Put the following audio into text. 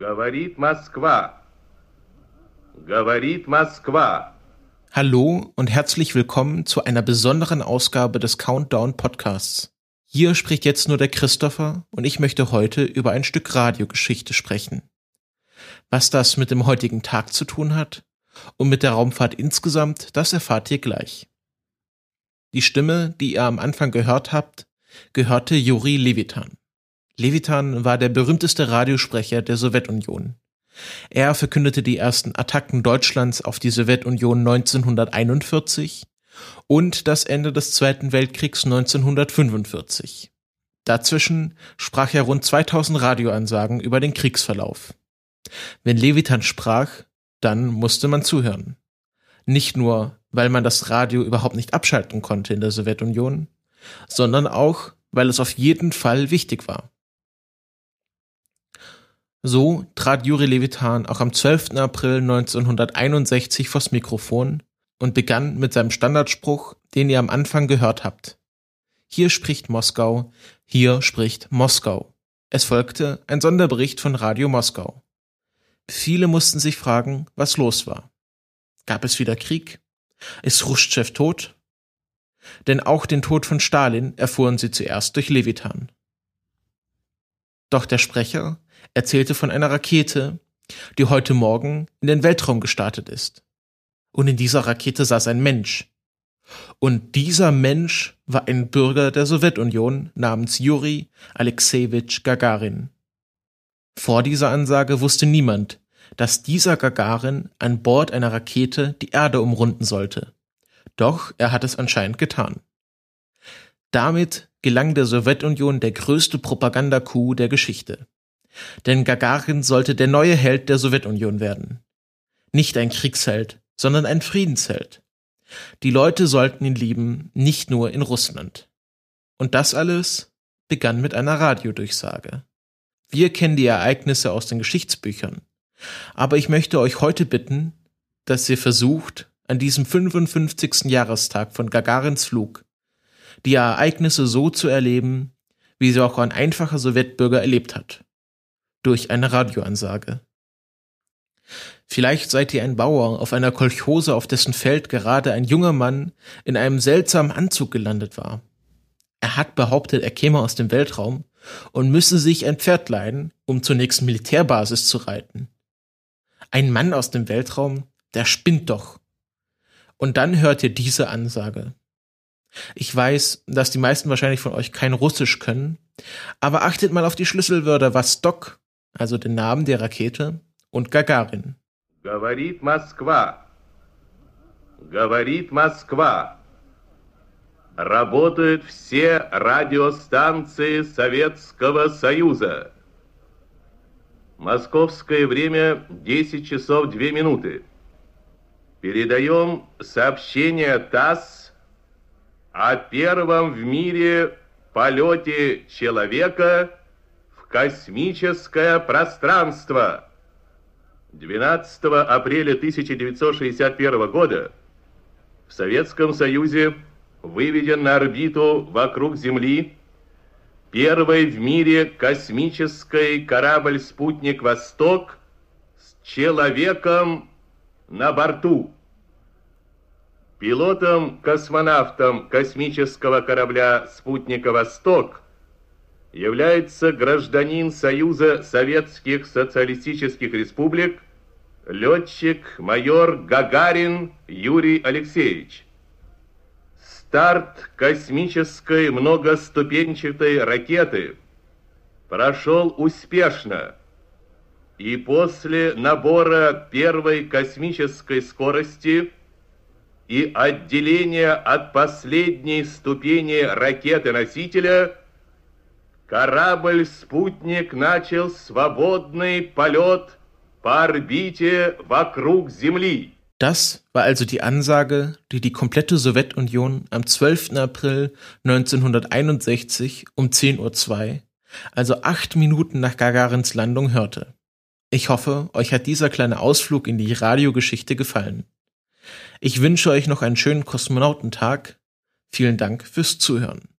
Говорит Москва. Говорит Моskwa. Hallo und herzlich willkommen zu einer besonderen Ausgabe des Countdown Podcasts. Hier spricht jetzt nur der Christopher und ich möchte heute über ein Stück Radiogeschichte sprechen. Was das mit dem heutigen Tag zu tun hat und mit der Raumfahrt insgesamt, das erfahrt ihr gleich. Die Stimme, die ihr am Anfang gehört habt, gehörte Juri Levitan. Levitan war der berühmteste Radiosprecher der Sowjetunion. Er verkündete die ersten Attacken Deutschlands auf die Sowjetunion 1941 und das Ende des Zweiten Weltkriegs 1945. Dazwischen sprach er rund 2000 Radioansagen über den Kriegsverlauf. Wenn Levitan sprach, dann musste man zuhören. Nicht nur, weil man das Radio überhaupt nicht abschalten konnte in der Sowjetunion, sondern auch, weil es auf jeden Fall wichtig war. So trat Juri Levitan auch am 12. April 1961 vors Mikrofon und begann mit seinem Standardspruch, den ihr am Anfang gehört habt. Hier spricht Moskau, hier spricht Moskau. Es folgte ein Sonderbericht von Radio Moskau. Viele mussten sich fragen, was los war. Gab es wieder Krieg? Ist Khrushchev tot? Denn auch den Tod von Stalin erfuhren sie zuerst durch Levitan. Doch der Sprecher erzählte von einer Rakete, die heute Morgen in den Weltraum gestartet ist. Und in dieser Rakete saß ein Mensch. Und dieser Mensch war ein Bürger der Sowjetunion namens Juri Alexejewitsch Gagarin. Vor dieser Ansage wusste niemand, dass dieser Gagarin an Bord einer Rakete die Erde umrunden sollte. Doch er hat es anscheinend getan. Damit gelang der Sowjetunion der größte Propagandacoup der Geschichte. Denn Gagarin sollte der neue Held der Sowjetunion werden. Nicht ein Kriegsheld, sondern ein Friedensheld. Die Leute sollten ihn lieben, nicht nur in Russland. Und das alles begann mit einer Radiodurchsage. Wir kennen die Ereignisse aus den Geschichtsbüchern. Aber ich möchte euch heute bitten, dass ihr versucht, an diesem 55. Jahrestag von Gagarins Flug die Ereignisse so zu erleben, wie sie auch ein einfacher Sowjetbürger erlebt hat durch eine Radioansage. Vielleicht seid ihr ein Bauer auf einer Kolchose, auf dessen Feld gerade ein junger Mann in einem seltsamen Anzug gelandet war. Er hat behauptet, er käme aus dem Weltraum und müsse sich ein Pferd leihen, um zur nächsten Militärbasis zu reiten. Ein Mann aus dem Weltraum, der spinnt doch. Und dann hört ihr diese Ansage. Ich weiß, dass die meisten wahrscheinlich von euch kein Russisch können, aber achtet mal auf die Schlüsselwörter Vostok also den Namen der Rakete, und Gagarin. Говорит Москва. Говорит Москва. Работают все радиостанции Советского Союза. Московское время 10 часов 2 минуты. Передаем сообщение ТАСС о первом в мире полете человека Космическое пространство. 12 апреля 1961 года в Советском Союзе выведен на орбиту вокруг Земли первый в мире космический корабль-спутник «Восток» с человеком на борту. Пилотом-космонавтом космического корабля «Спутника Восток» является гражданин Союза Советских Социалистических Республик, летчик-майор Гагарин Юрий Алексеевич. Старт космической многоступенчатой ракеты прошел успешно, и после набора первой космической скорости и отделения от последней ступени ракеты-носителя – Корабль-спутник начал свободный полет по орбите вокруг Земли. Das war also die Ansage, die die komplette Sowjetunion am 12. April 1961 um 10.02 Uhr, also acht Minuten nach Gagarins Landung, hörte. Ich hoffe, euch hat dieser kleine Ausflug in die Radiogeschichte gefallen. Ich wünsche euch noch einen schönen Kosmonautentag. Vielen Dank fürs Zuhören.